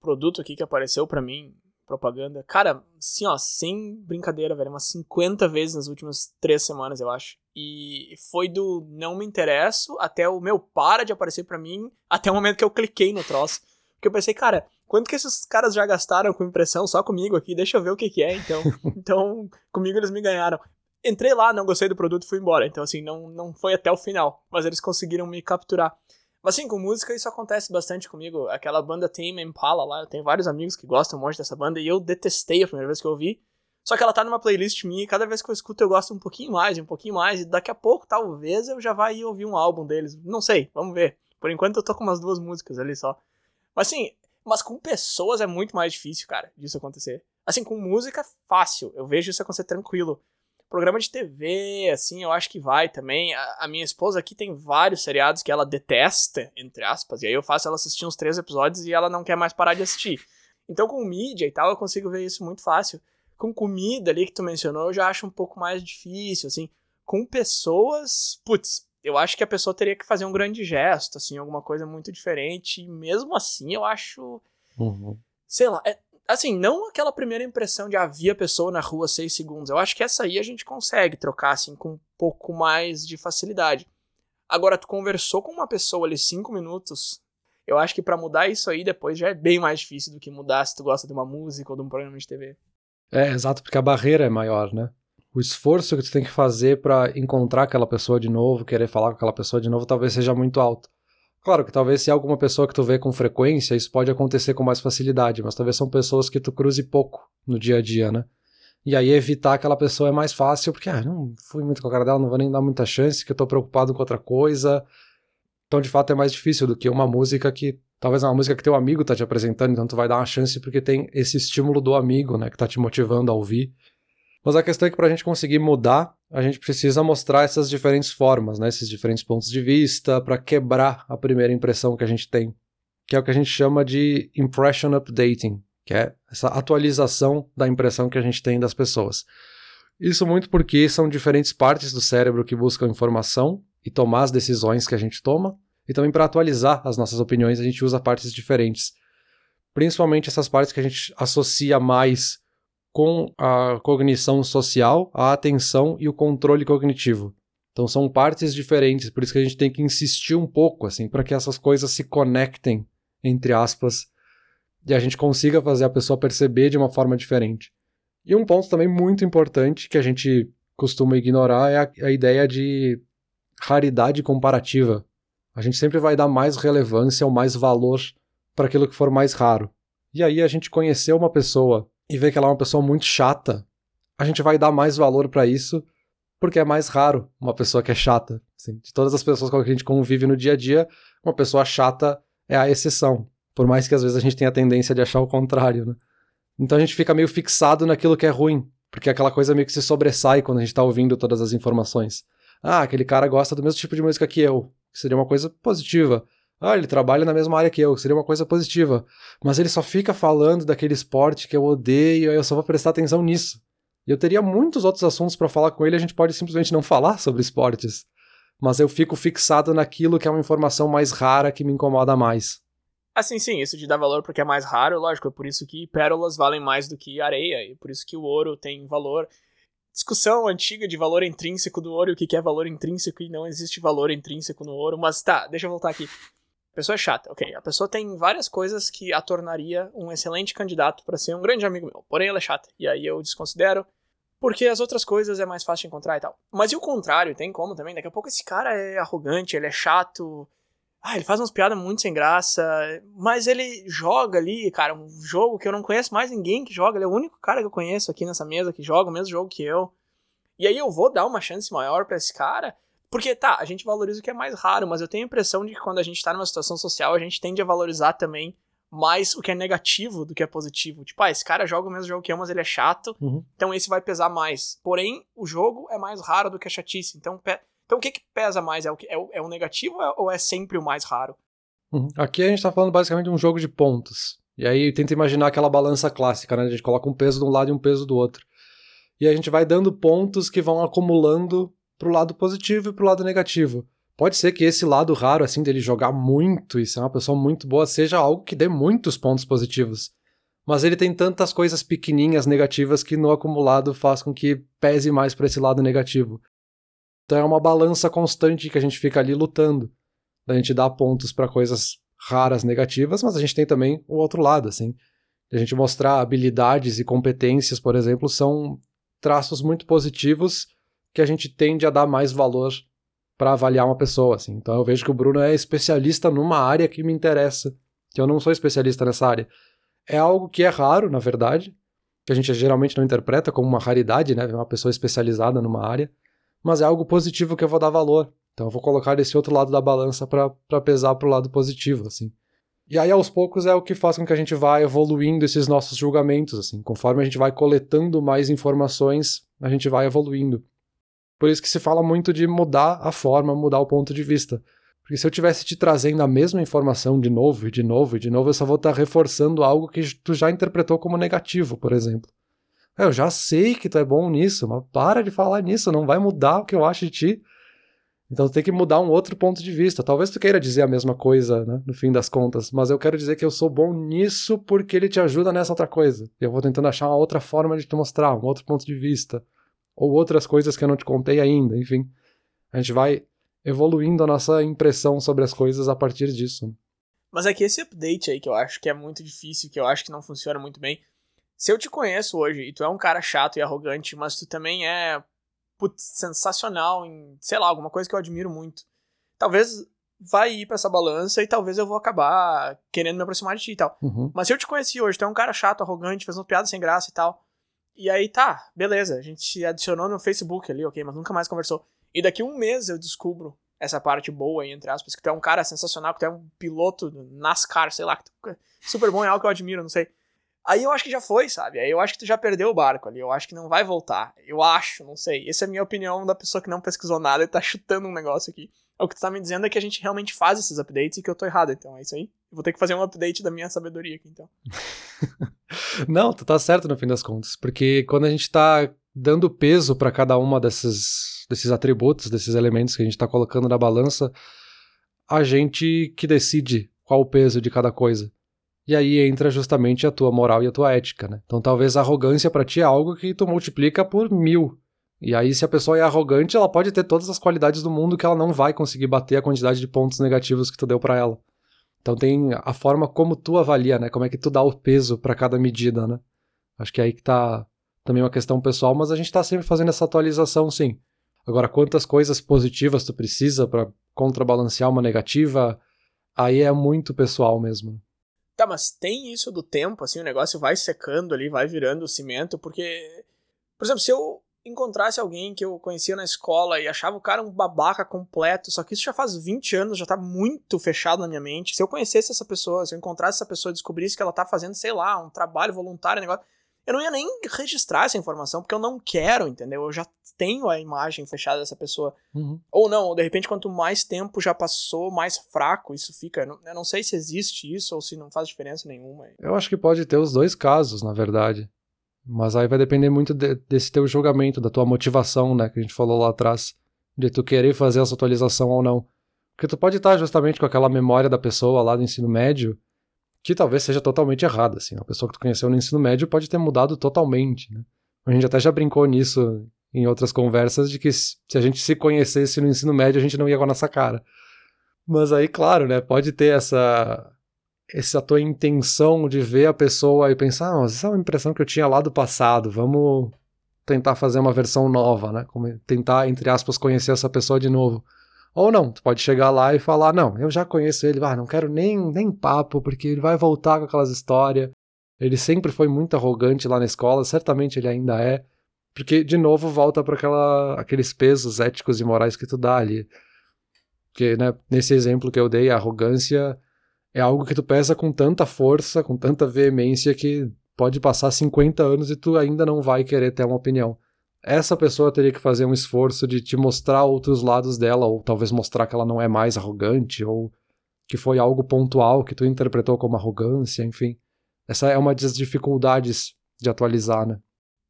produto aqui que apareceu para mim, propaganda, cara, assim, ó, sem brincadeira, velho, umas 50 vezes nas últimas três semanas, eu acho. E foi do não me interesso até o meu para de aparecer para mim, até o momento que eu cliquei no troço. Porque eu pensei, cara, quanto que esses caras já gastaram com impressão só comigo aqui? Deixa eu ver o que que é, então. então, comigo eles me ganharam entrei lá, não gostei do produto e fui embora. Então, assim, não, não foi até o final. Mas eles conseguiram me capturar. Mas, assim, com música isso acontece bastante comigo. Aquela banda Tame Impala lá, eu tenho vários amigos que gostam muito dessa banda e eu detestei a primeira vez que eu ouvi. Só que ela tá numa playlist minha e cada vez que eu escuto eu gosto um pouquinho mais, um pouquinho mais. E daqui a pouco, talvez, eu já vá ir ouvir um álbum deles. Não sei, vamos ver. Por enquanto eu tô com umas duas músicas ali só. Mas, assim, Mas com pessoas é muito mais difícil, cara, disso acontecer. Assim, com música, fácil. Eu vejo isso acontecer tranquilo. Programa de TV, assim, eu acho que vai também. A, a, minha esposa aqui tem vários seriados que ela detesta, entre aspas, e aí eu faço ela assistir uns três episódios e ela não quer mais parar de assistir. Então, com mídia e tal, eu consigo ver isso muito fácil. Com comida ali que tu mencionou, eu já acho um pouco mais difícil, assim. Com pessoas, putz, eu acho que a pessoa teria que fazer um grande gesto, assim, alguma coisa muito diferente. E mesmo assim, eu acho. Uhum. Sei lá. É, assim, não aquela primeira impressão de havia pessoa na rua seis segundos. Eu acho que essa aí a gente consegue trocar, assim, com um pouco mais de facilidade. Agora, tu conversou com uma pessoa ali cinco minutos. Eu acho que para mudar isso aí depois já é bem mais difícil do que mudar se tu gosta de uma música ou de um programa de TV. É, exato, porque a barreira é maior, né? o esforço que tu tem que fazer para encontrar aquela pessoa de novo, querer falar com aquela pessoa de novo, talvez seja muito alto. Claro que talvez se é alguma pessoa que tu vê com frequência, isso pode acontecer com mais facilidade, mas talvez são pessoas que tu cruze pouco no dia a dia, né? E aí evitar aquela pessoa é mais fácil, porque ah, não fui muito com a cara dela, não vou nem dar muita chance, que eu tô preocupado com outra coisa. Então, de fato, é mais difícil do que uma música que. Talvez é uma música que teu amigo tá te apresentando, então tu vai dar uma chance porque tem esse estímulo do amigo, né, que tá te motivando a ouvir. Mas a questão é que para a gente conseguir mudar, a gente precisa mostrar essas diferentes formas, né, esses diferentes pontos de vista, para quebrar a primeira impressão que a gente tem, que é o que a gente chama de impression updating, que é essa atualização da impressão que a gente tem das pessoas. Isso muito porque são diferentes partes do cérebro que buscam informação e tomar as decisões que a gente toma, e também para atualizar as nossas opiniões a gente usa partes diferentes. Principalmente essas partes que a gente associa mais com a cognição social, a atenção e o controle cognitivo. Então são partes diferentes, por isso que a gente tem que insistir um pouco assim para que essas coisas se conectem entre aspas e a gente consiga fazer a pessoa perceber de uma forma diferente. E um ponto também muito importante que a gente costuma ignorar é a, a ideia de raridade comparativa. A gente sempre vai dar mais relevância ou mais valor para aquilo que for mais raro. E aí a gente conhecer uma pessoa e ver que ela é uma pessoa muito chata, a gente vai dar mais valor para isso, porque é mais raro uma pessoa que é chata. Assim, de todas as pessoas com que a gente convive no dia a dia, uma pessoa chata é a exceção. Por mais que às vezes a gente tenha a tendência de achar o contrário, né? Então a gente fica meio fixado naquilo que é ruim, porque aquela coisa meio que se sobressai quando a gente tá ouvindo todas as informações. Ah, aquele cara gosta do mesmo tipo de música que eu, que seria uma coisa positiva. Ah, ele trabalha na mesma área que eu, seria uma coisa positiva. Mas ele só fica falando daquele esporte que eu odeio, aí eu só vou prestar atenção nisso. E eu teria muitos outros assuntos para falar com ele, a gente pode simplesmente não falar sobre esportes. Mas eu fico fixado naquilo que é uma informação mais rara que me incomoda mais. Assim, sim, isso de dar valor porque é mais raro, lógico, é por isso que pérolas valem mais do que areia, e por isso que o ouro tem valor. Discussão antiga de valor intrínseco do ouro e o que é valor intrínseco e não existe valor intrínseco no ouro, mas tá, deixa eu voltar aqui. Pessoa chata, ok. A pessoa tem várias coisas que a tornaria um excelente candidato para ser um grande amigo meu. Porém, ela é chata. E aí eu desconsidero. Porque as outras coisas é mais fácil de encontrar e tal. Mas e o contrário? Tem como também? Daqui a pouco esse cara é arrogante, ele é chato. Ah, ele faz umas piadas muito sem graça. Mas ele joga ali, cara, um jogo que eu não conheço mais ninguém que joga. Ele é o único cara que eu conheço aqui nessa mesa que joga o mesmo jogo que eu. E aí eu vou dar uma chance maior para esse cara. Porque, tá, a gente valoriza o que é mais raro, mas eu tenho a impressão de que quando a gente tá numa situação social, a gente tende a valorizar também mais o que é negativo do que é positivo. Tipo, ah, esse cara joga o mesmo jogo que eu, mas ele é chato, uhum. então esse vai pesar mais. Porém, o jogo é mais raro do que a chatice. Então, pe... então o que, que pesa mais? É o, que... é, o, é o negativo ou é sempre o mais raro? Uhum. Aqui a gente tá falando basicamente de um jogo de pontos. E aí tenta imaginar aquela balança clássica, né? A gente coloca um peso de um lado e um peso do outro. E a gente vai dando pontos que vão acumulando pro lado positivo e pro lado negativo. Pode ser que esse lado raro, assim, dele jogar muito e ser uma pessoa muito boa, seja algo que dê muitos pontos positivos. Mas ele tem tantas coisas pequenininhas negativas que no acumulado faz com que pese mais para esse lado negativo. Então é uma balança constante que a gente fica ali lutando. A gente dá pontos para coisas raras negativas, mas a gente tem também o outro lado, assim. A gente mostrar habilidades e competências, por exemplo, são traços muito positivos que a gente tende a dar mais valor para avaliar uma pessoa, assim. Então eu vejo que o Bruno é especialista numa área que me interessa, que eu não sou especialista nessa área. É algo que é raro, na verdade, que a gente geralmente não interpreta como uma raridade, né, uma pessoa especializada numa área, mas é algo positivo que eu vou dar valor. Então eu vou colocar esse outro lado da balança para pesar pro lado positivo, assim. E aí, aos poucos, é o que faz com que a gente vá evoluindo esses nossos julgamentos, assim. Conforme a gente vai coletando mais informações, a gente vai evoluindo. Por isso que se fala muito de mudar a forma, mudar o ponto de vista. Porque se eu tivesse te trazendo a mesma informação de novo e de novo e de novo, eu só vou estar reforçando algo que tu já interpretou como negativo, por exemplo. Eu já sei que tu é bom nisso, mas para de falar nisso, não vai mudar o que eu acho de ti. Então tem que mudar um outro ponto de vista. Talvez tu queira dizer a mesma coisa, né, no fim das contas, mas eu quero dizer que eu sou bom nisso porque ele te ajuda nessa outra coisa. Eu vou tentando achar uma outra forma de te mostrar, um outro ponto de vista, ou outras coisas que eu não te contei ainda, enfim. A gente vai evoluindo a nossa impressão sobre as coisas a partir disso. Mas é que esse update aí que eu acho que é muito difícil, que eu acho que não funciona muito bem. Se eu te conheço hoje e tu é um cara chato e arrogante, mas tu também é putz, sensacional em, sei lá, alguma coisa que eu admiro muito. Talvez vai ir para essa balança e talvez eu vou acabar querendo me aproximar de ti e tal. Uhum. Mas se eu te conheci hoje, tu é um cara chato, arrogante, fez uma piada sem graça e tal. E aí tá, beleza, a gente se adicionou no Facebook ali, ok, mas nunca mais conversou. E daqui um mês eu descubro essa parte boa aí, entre aspas, que tu é um cara sensacional, que tu é um piloto NASCAR, sei lá, que tu é super bom, é algo que eu admiro, não sei. Aí eu acho que já foi, sabe? Aí eu acho que tu já perdeu o barco ali. Eu acho que não vai voltar. Eu acho, não sei. Essa é a minha opinião da pessoa que não pesquisou nada e tá chutando um negócio aqui. O que tu tá me dizendo é que a gente realmente faz esses updates e que eu tô errado. Então é isso aí. Vou ter que fazer um update da minha sabedoria aqui, então. não, tu tá certo no fim das contas. Porque quando a gente tá dando peso para cada uma desses, desses atributos, desses elementos que a gente tá colocando na balança, a gente que decide qual o peso de cada coisa. E aí entra justamente a tua moral e a tua ética, né? Então talvez a arrogância para ti é algo que tu multiplica por mil. E aí, se a pessoa é arrogante, ela pode ter todas as qualidades do mundo que ela não vai conseguir bater a quantidade de pontos negativos que tu deu para ela. Então tem a forma como tu avalia, né? Como é que tu dá o peso para cada medida, né? Acho que é aí que tá também uma questão pessoal, mas a gente tá sempre fazendo essa atualização, sim. Agora, quantas coisas positivas tu precisa para contrabalancear uma negativa, aí é muito pessoal mesmo. Tá, mas tem isso do tempo, assim, o negócio vai secando ali, vai virando cimento, porque. Por exemplo, se eu encontrasse alguém que eu conhecia na escola e achava o cara um babaca completo, só que isso já faz 20 anos, já tá muito fechado na minha mente. Se eu conhecesse essa pessoa, se eu encontrasse essa pessoa e descobrisse que ela tá fazendo, sei lá, um trabalho voluntário, um negócio eu não ia nem registrar essa informação, porque eu não quero, entendeu? Eu já tenho a imagem fechada dessa pessoa. Uhum. Ou não, ou de repente, quanto mais tempo já passou, mais fraco isso fica. Eu não, eu não sei se existe isso ou se não faz diferença nenhuma. Eu acho que pode ter os dois casos, na verdade. Mas aí vai depender muito de, desse teu julgamento, da tua motivação, né? Que a gente falou lá atrás. De tu querer fazer essa atualização ou não. Porque tu pode estar justamente com aquela memória da pessoa lá do ensino médio que talvez seja totalmente errada, assim. A pessoa que tu conheceu no ensino médio pode ter mudado totalmente, né? A gente até já brincou nisso em outras conversas de que se a gente se conhecesse no ensino médio, a gente não ia com a nossa cara. Mas aí, claro, né, pode ter essa essa tua intenção de ver a pessoa e pensar, ah, essa é uma impressão que eu tinha lá do passado, vamos tentar fazer uma versão nova, né? Tentar, entre aspas, conhecer essa pessoa de novo. Ou não, tu pode chegar lá e falar: não, eu já conheço ele, ah, não quero nem, nem papo, porque ele vai voltar com aquelas histórias. Ele sempre foi muito arrogante lá na escola, certamente ele ainda é. Porque, de novo, volta para aqueles pesos éticos e morais que tu dá ali. Porque, né, nesse exemplo que eu dei, a arrogância é algo que tu pesa com tanta força, com tanta veemência, que pode passar 50 anos e tu ainda não vai querer ter uma opinião essa pessoa teria que fazer um esforço de te mostrar outros lados dela, ou talvez mostrar que ela não é mais arrogante, ou que foi algo pontual que tu interpretou como arrogância, enfim. Essa é uma das dificuldades de atualizar, né?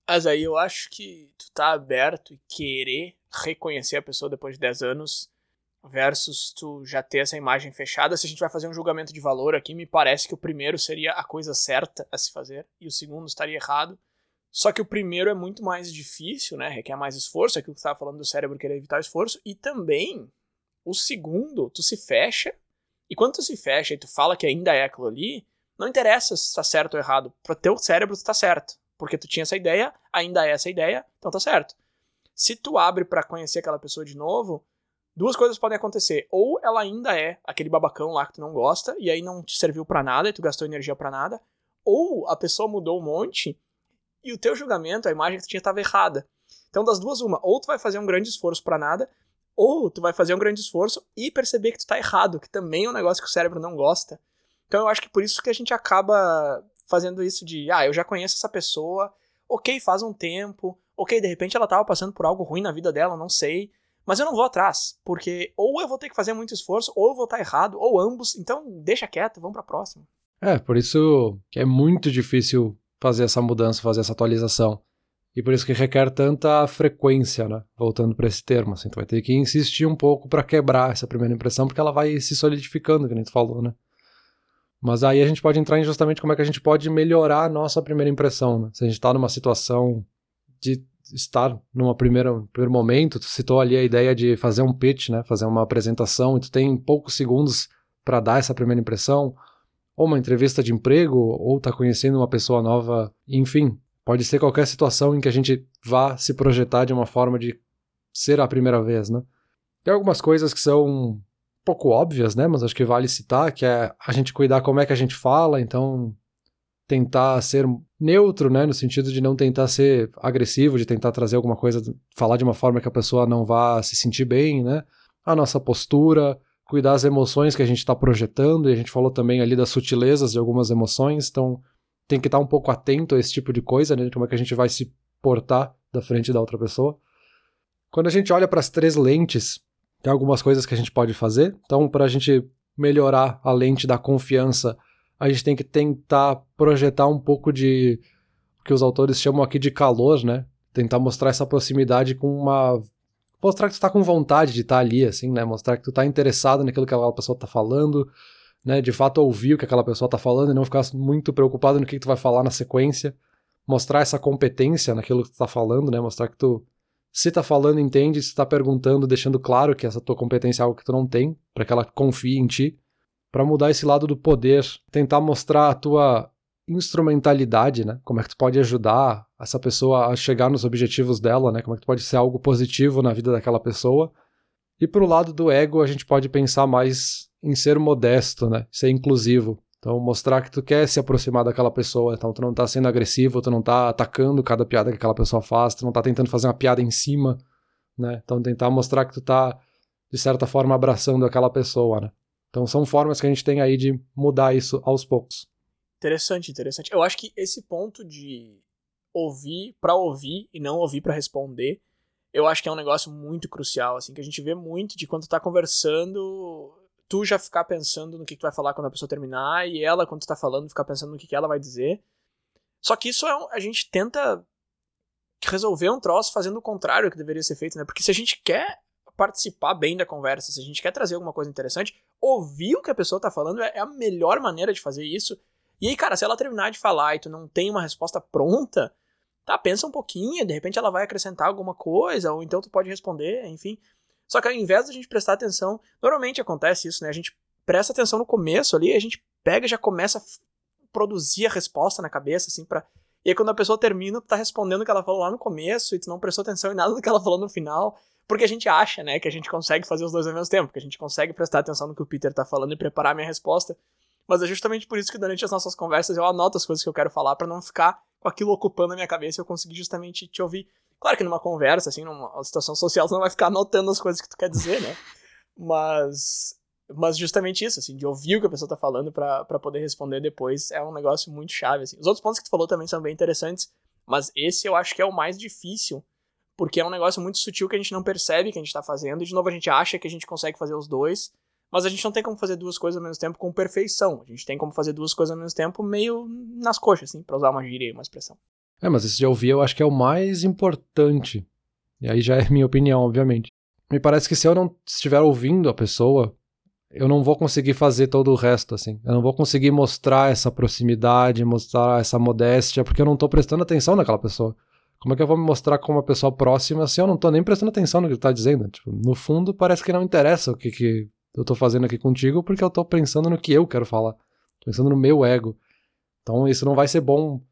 Mas aí eu acho que tu tá aberto e querer reconhecer a pessoa depois de 10 anos versus tu já ter essa imagem fechada. Se a gente vai fazer um julgamento de valor aqui, me parece que o primeiro seria a coisa certa a se fazer e o segundo estaria errado. Só que o primeiro é muito mais difícil, né? Requer mais esforço, aquilo que estava falando do cérebro querer evitar o esforço. E também, o segundo, tu se fecha. E quando tu se fecha e tu fala que ainda é aquilo ali, não interessa se está certo ou errado. Para teu cérebro tu tá certo. Porque tu tinha essa ideia, ainda é essa ideia, então tá certo. Se tu abre para conhecer aquela pessoa de novo, duas coisas podem acontecer. Ou ela ainda é aquele babacão lá que tu não gosta, e aí não te serviu para nada, e tu gastou energia para nada. Ou a pessoa mudou um monte e o teu julgamento, a imagem que tu tinha estava errada. Então, das duas, uma, ou tu vai fazer um grande esforço para nada, ou tu vai fazer um grande esforço e perceber que tu tá errado, que também é um negócio que o cérebro não gosta. Então eu acho que por isso que a gente acaba fazendo isso de, ah, eu já conheço essa pessoa, ok, faz um tempo, ok, de repente ela tava passando por algo ruim na vida dela, não sei, mas eu não vou atrás, porque ou eu vou ter que fazer muito esforço, ou eu vou estar errado, ou ambos, então deixa quieto, vamos pra próxima. É, por isso que é muito difícil fazer essa mudança, fazer essa atualização. E por isso que requer tanta frequência, né? Voltando para esse termo, assim, tu vai ter que insistir um pouco para quebrar essa primeira impressão, porque ela vai se solidificando, que nem tu falou, né? Mas aí a gente pode entrar em justamente como é que a gente pode melhorar a nossa primeira impressão, né? Se a gente está numa situação de estar numa primeira primeiro momento, tu citou ali a ideia de fazer um pitch, né? Fazer uma apresentação e tu tem poucos segundos para dar essa primeira impressão, ou uma entrevista de emprego, ou tá conhecendo uma pessoa nova, enfim, pode ser qualquer situação em que a gente vá se projetar de uma forma de ser a primeira vez, né? Tem algumas coisas que são um pouco óbvias, né? Mas acho que vale citar, que é a gente cuidar como é que a gente fala, então tentar ser neutro, né, no sentido de não tentar ser agressivo, de tentar trazer alguma coisa, falar de uma forma que a pessoa não vá se sentir bem, né? A nossa postura, cuidar das emoções que a gente está projetando, e a gente falou também ali das sutilezas de algumas emoções, então tem que estar um pouco atento a esse tipo de coisa, né? Como é que a gente vai se portar da frente da outra pessoa. Quando a gente olha para as três lentes, tem algumas coisas que a gente pode fazer. Então, para a gente melhorar a lente da confiança, a gente tem que tentar projetar um pouco de o que os autores chamam aqui de calor, né? Tentar mostrar essa proximidade com uma mostrar que tu tá com vontade de estar tá ali, assim, né? Mostrar que tu tá interessado naquilo que aquela pessoa tá falando, né? De fato ouvir o que aquela pessoa tá falando e não ficar muito preocupado no que, que tu vai falar na sequência. Mostrar essa competência naquilo que tu tá falando, né? Mostrar que tu, se tá falando, entende, se tá perguntando, deixando claro que essa tua competência é algo que tu não tem, para que ela confie em ti. Para mudar esse lado do poder, tentar mostrar a tua instrumentalidade, né? Como é que tu pode ajudar essa pessoa a chegar nos objetivos dela, né? Como é que tu pode ser algo positivo na vida daquela pessoa. E pro lado do ego, a gente pode pensar mais em ser modesto, né? Ser inclusivo. Então, mostrar que tu quer se aproximar daquela pessoa. Então, tu não tá sendo agressivo, tu não tá atacando cada piada que aquela pessoa faz, tu não tá tentando fazer uma piada em cima, né? Então, tentar mostrar que tu tá, de certa forma, abraçando aquela pessoa, né? Então, são formas que a gente tem aí de mudar isso aos poucos. Interessante, interessante. Eu acho que esse ponto de ouvir para ouvir e não ouvir para responder, eu acho que é um negócio muito crucial, assim, que a gente vê muito de quando tá conversando, tu já ficar pensando no que, que tu vai falar quando a pessoa terminar, e ela, quando tu tá falando, ficar pensando no que, que ela vai dizer. Só que isso é um, a gente tenta resolver um troço fazendo o contrário que deveria ser feito, né? Porque se a gente quer participar bem da conversa, se a gente quer trazer alguma coisa interessante, ouvir o que a pessoa tá falando é, é a melhor maneira de fazer isso. E aí, cara, se ela terminar de falar e tu não tem uma resposta pronta, tá, pensa um pouquinho, de repente ela vai acrescentar alguma coisa, ou então tu pode responder, enfim. Só que ao invés da gente prestar atenção, normalmente acontece isso, né? A gente presta atenção no começo ali, a gente pega e já começa a produzir a resposta na cabeça, assim, pra. E aí quando a pessoa termina, tu tá respondendo o que ela falou lá no começo e tu não prestou atenção em nada do que ela falou no final. Porque a gente acha, né, que a gente consegue fazer os dois ao mesmo tempo, que a gente consegue prestar atenção no que o Peter tá falando e preparar a minha resposta. Mas é justamente por isso que durante as nossas conversas eu anoto as coisas que eu quero falar para não ficar com aquilo ocupando a minha cabeça e eu conseguir justamente te ouvir. Claro que numa conversa, assim, numa situação social, você não vai ficar anotando as coisas que tu quer dizer, né? Mas mas justamente isso, assim, de ouvir o que a pessoa tá falando para poder responder depois é um negócio muito chave, assim. Os outros pontos que tu falou também são bem interessantes, mas esse eu acho que é o mais difícil, porque é um negócio muito sutil que a gente não percebe que a gente tá fazendo, e de novo a gente acha que a gente consegue fazer os dois, mas a gente não tem como fazer duas coisas ao mesmo tempo com perfeição. A gente tem como fazer duas coisas ao mesmo tempo meio nas coxas, assim, pra usar uma gíria e uma expressão. É, mas esse de ouvir eu acho que é o mais importante. E aí já é minha opinião, obviamente. Me parece que se eu não estiver ouvindo a pessoa, eu não vou conseguir fazer todo o resto, assim. Eu não vou conseguir mostrar essa proximidade, mostrar essa modéstia, porque eu não tô prestando atenção naquela pessoa. Como é que eu vou me mostrar como uma pessoa próxima se eu não tô nem prestando atenção no que ele tá dizendo? Tipo, no fundo, parece que não interessa o que, que eu tô fazendo aqui contigo porque eu tô pensando no que eu quero falar. Tô pensando no meu ego. Então isso não vai ser bom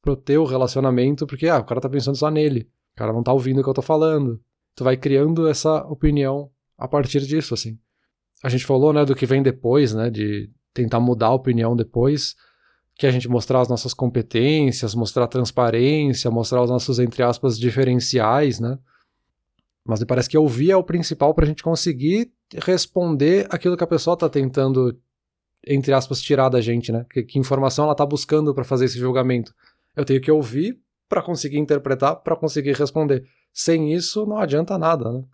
pro teu relacionamento, porque ah, o cara tá pensando só nele. O cara não tá ouvindo o que eu tô falando. Tu vai criando essa opinião a partir disso, assim. A gente falou, né, do que vem depois, né, de tentar mudar a opinião depois, que a gente mostrar as nossas competências, mostrar transparência, mostrar os nossos, entre aspas, diferenciais, né. Mas me parece que ouvir é o principal pra gente conseguir responder aquilo que a pessoa está tentando entre aspas, tirar da gente, né? Que, que informação ela tá buscando para fazer esse julgamento. Eu tenho que ouvir para conseguir interpretar, para conseguir responder. Sem isso, não adianta nada, né?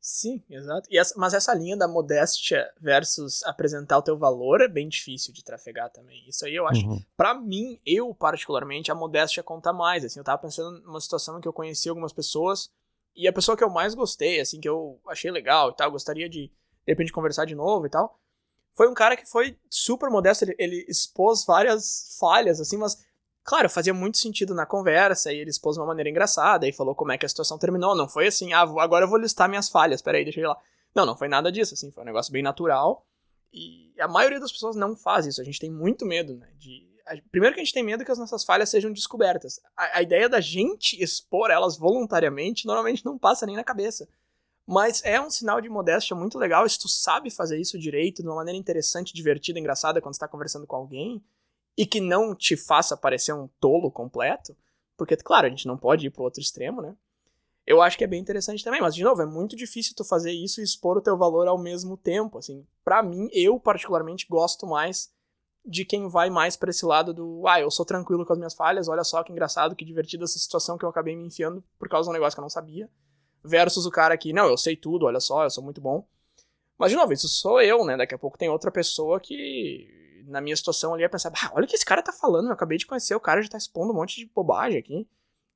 Sim, exato. Essa, mas essa linha da modéstia versus apresentar o teu valor é bem difícil de trafegar também. Isso aí eu acho. Uhum. para mim, eu particularmente, a modéstia conta mais. Assim, eu tava pensando numa situação em que eu conheci algumas pessoas e a pessoa que eu mais gostei, assim, que eu achei legal e tal, gostaria de, de repente, conversar de novo e tal, foi um cara que foi super modesto. Ele, ele expôs várias falhas, assim, mas Claro, fazia muito sentido na conversa, e ele expôs de uma maneira engraçada, e falou como é que a situação terminou. Não foi assim, ah, agora eu vou listar minhas falhas, peraí, deixa eu ir lá. Não, não foi nada disso, assim, foi um negócio bem natural. E a maioria das pessoas não faz isso, a gente tem muito medo, né? De... Primeiro que a gente tem medo que as nossas falhas sejam descobertas. A, a ideia da gente expor elas voluntariamente normalmente não passa nem na cabeça. Mas é um sinal de modéstia muito legal se tu sabe fazer isso direito, de uma maneira interessante, divertida, engraçada, quando está conversando com alguém e que não te faça parecer um tolo completo, porque, claro, a gente não pode ir pro outro extremo, né? Eu acho que é bem interessante também, mas, de novo, é muito difícil tu fazer isso e expor o teu valor ao mesmo tempo, assim. para mim, eu particularmente gosto mais de quem vai mais para esse lado do, ah, eu sou tranquilo com as minhas falhas, olha só que engraçado, que divertida essa situação que eu acabei me enfiando por causa de um negócio que eu não sabia, versus o cara que, não, eu sei tudo, olha só, eu sou muito bom. Mas, de novo, isso sou eu, né? Daqui a pouco tem outra pessoa que na minha situação ali, ia pensar, ah, olha o que esse cara tá falando, eu acabei de conhecer, o cara já tá expondo um monte de bobagem aqui.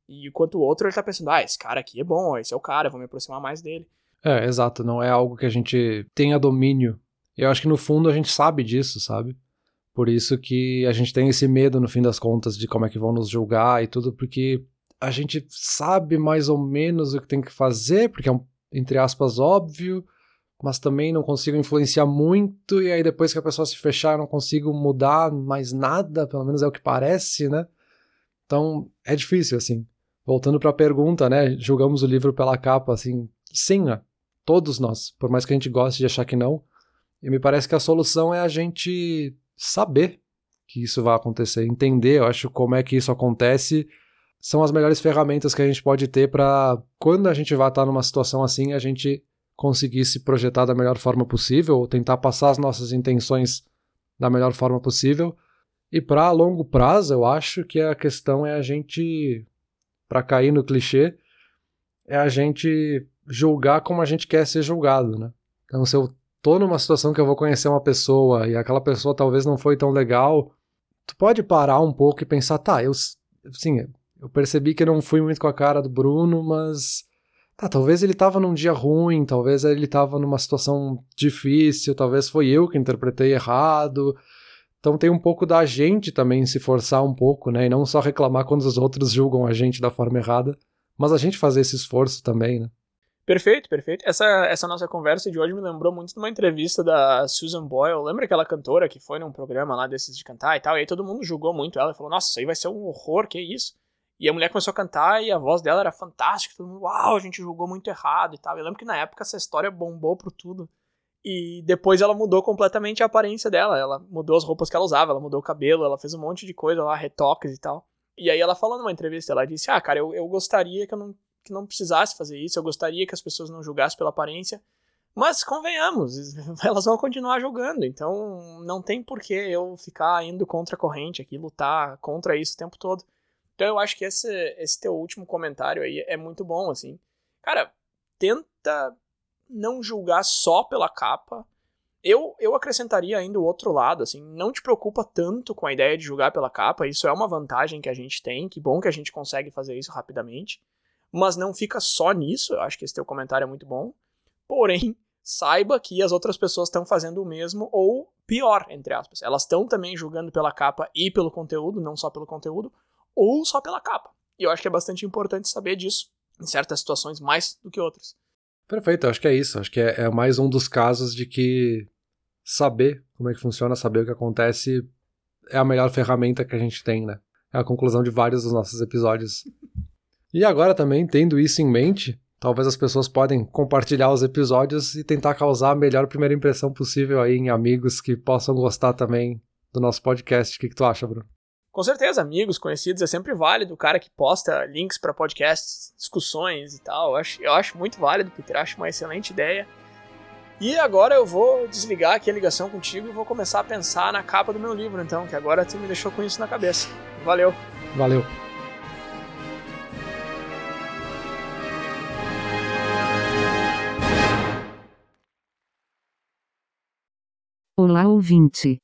E enquanto o outro, ele tá pensando, ah, esse cara aqui é bom, esse é o cara, vou me aproximar mais dele. É, exato, não é algo que a gente tenha domínio. Eu acho que no fundo a gente sabe disso, sabe? Por isso que a gente tem esse medo, no fim das contas, de como é que vão nos julgar e tudo, porque a gente sabe mais ou menos o que tem que fazer, porque é um, entre aspas, óbvio, mas também não consigo influenciar muito, e aí depois que a pessoa se fechar, eu não consigo mudar mais nada, pelo menos é o que parece, né? Então, é difícil, assim. Voltando para a pergunta, né? Julgamos o livro pela capa, assim, sim, todos nós, por mais que a gente goste de achar que não. E me parece que a solução é a gente saber que isso vai acontecer, entender, eu acho, como é que isso acontece. São as melhores ferramentas que a gente pode ter para quando a gente vai estar numa situação assim, a gente conseguir se projetar da melhor forma possível, tentar passar as nossas intenções da melhor forma possível. E para longo prazo, eu acho que a questão é a gente, para cair no clichê, é a gente julgar como a gente quer ser julgado, né? Então, se eu tô numa situação que eu vou conhecer uma pessoa e aquela pessoa talvez não foi tão legal, tu pode parar um pouco e pensar, tá, eu, sim, eu percebi que não fui muito com a cara do Bruno, mas Tá, talvez ele tava num dia ruim, talvez ele tava numa situação difícil, talvez foi eu que interpretei errado. Então tem um pouco da gente também se forçar um pouco, né? E não só reclamar quando os outros julgam a gente da forma errada, mas a gente fazer esse esforço também, né? Perfeito, perfeito. Essa, essa nossa conversa de hoje me lembrou muito de uma entrevista da Susan Boyle. Lembra aquela cantora que foi num programa lá desses de cantar e tal? E aí todo mundo julgou muito ela e falou: Nossa, isso aí vai ser um horror, que isso? E a mulher começou a cantar e a voz dela era fantástica. Todo mundo, uau, a gente julgou muito errado e tal. Eu lembro que na época essa história bombou pro tudo. E depois ela mudou completamente a aparência dela. Ela mudou as roupas que ela usava, ela mudou o cabelo, ela fez um monte de coisa lá, retoques e tal. E aí ela falou numa entrevista, ela disse: Ah, cara, eu, eu gostaria que eu não, que não precisasse fazer isso, eu gostaria que as pessoas não julgassem pela aparência. Mas convenhamos, elas vão continuar julgando, então não tem por que eu ficar indo contra a corrente aqui, lutar contra isso o tempo todo. Então eu acho que esse, esse teu último comentário aí é muito bom, assim. Cara, tenta não julgar só pela capa. Eu, eu acrescentaria ainda o outro lado, assim, não te preocupa tanto com a ideia de julgar pela capa, isso é uma vantagem que a gente tem, que bom que a gente consegue fazer isso rapidamente, mas não fica só nisso, eu acho que esse teu comentário é muito bom, porém, saiba que as outras pessoas estão fazendo o mesmo, ou pior, entre aspas, elas estão também julgando pela capa e pelo conteúdo, não só pelo conteúdo, ou só pela capa. E eu acho que é bastante importante saber disso, em certas situações mais do que outras. Perfeito, acho que é isso. Acho que é, é mais um dos casos de que saber como é que funciona, saber o que acontece é a melhor ferramenta que a gente tem, né? É a conclusão de vários dos nossos episódios. E agora também, tendo isso em mente, talvez as pessoas podem compartilhar os episódios e tentar causar a melhor primeira impressão possível aí em amigos que possam gostar também do nosso podcast. O que, que tu acha, Bruno? Com certeza, amigos, conhecidos, é sempre válido o cara que posta links para podcasts, discussões e tal. Eu acho, eu acho muito válido, Peter, acho uma excelente ideia. E agora eu vou desligar aqui a ligação contigo e vou começar a pensar na capa do meu livro, então, que agora tu me deixou com isso na cabeça. Valeu. Valeu. Olá ouvinte.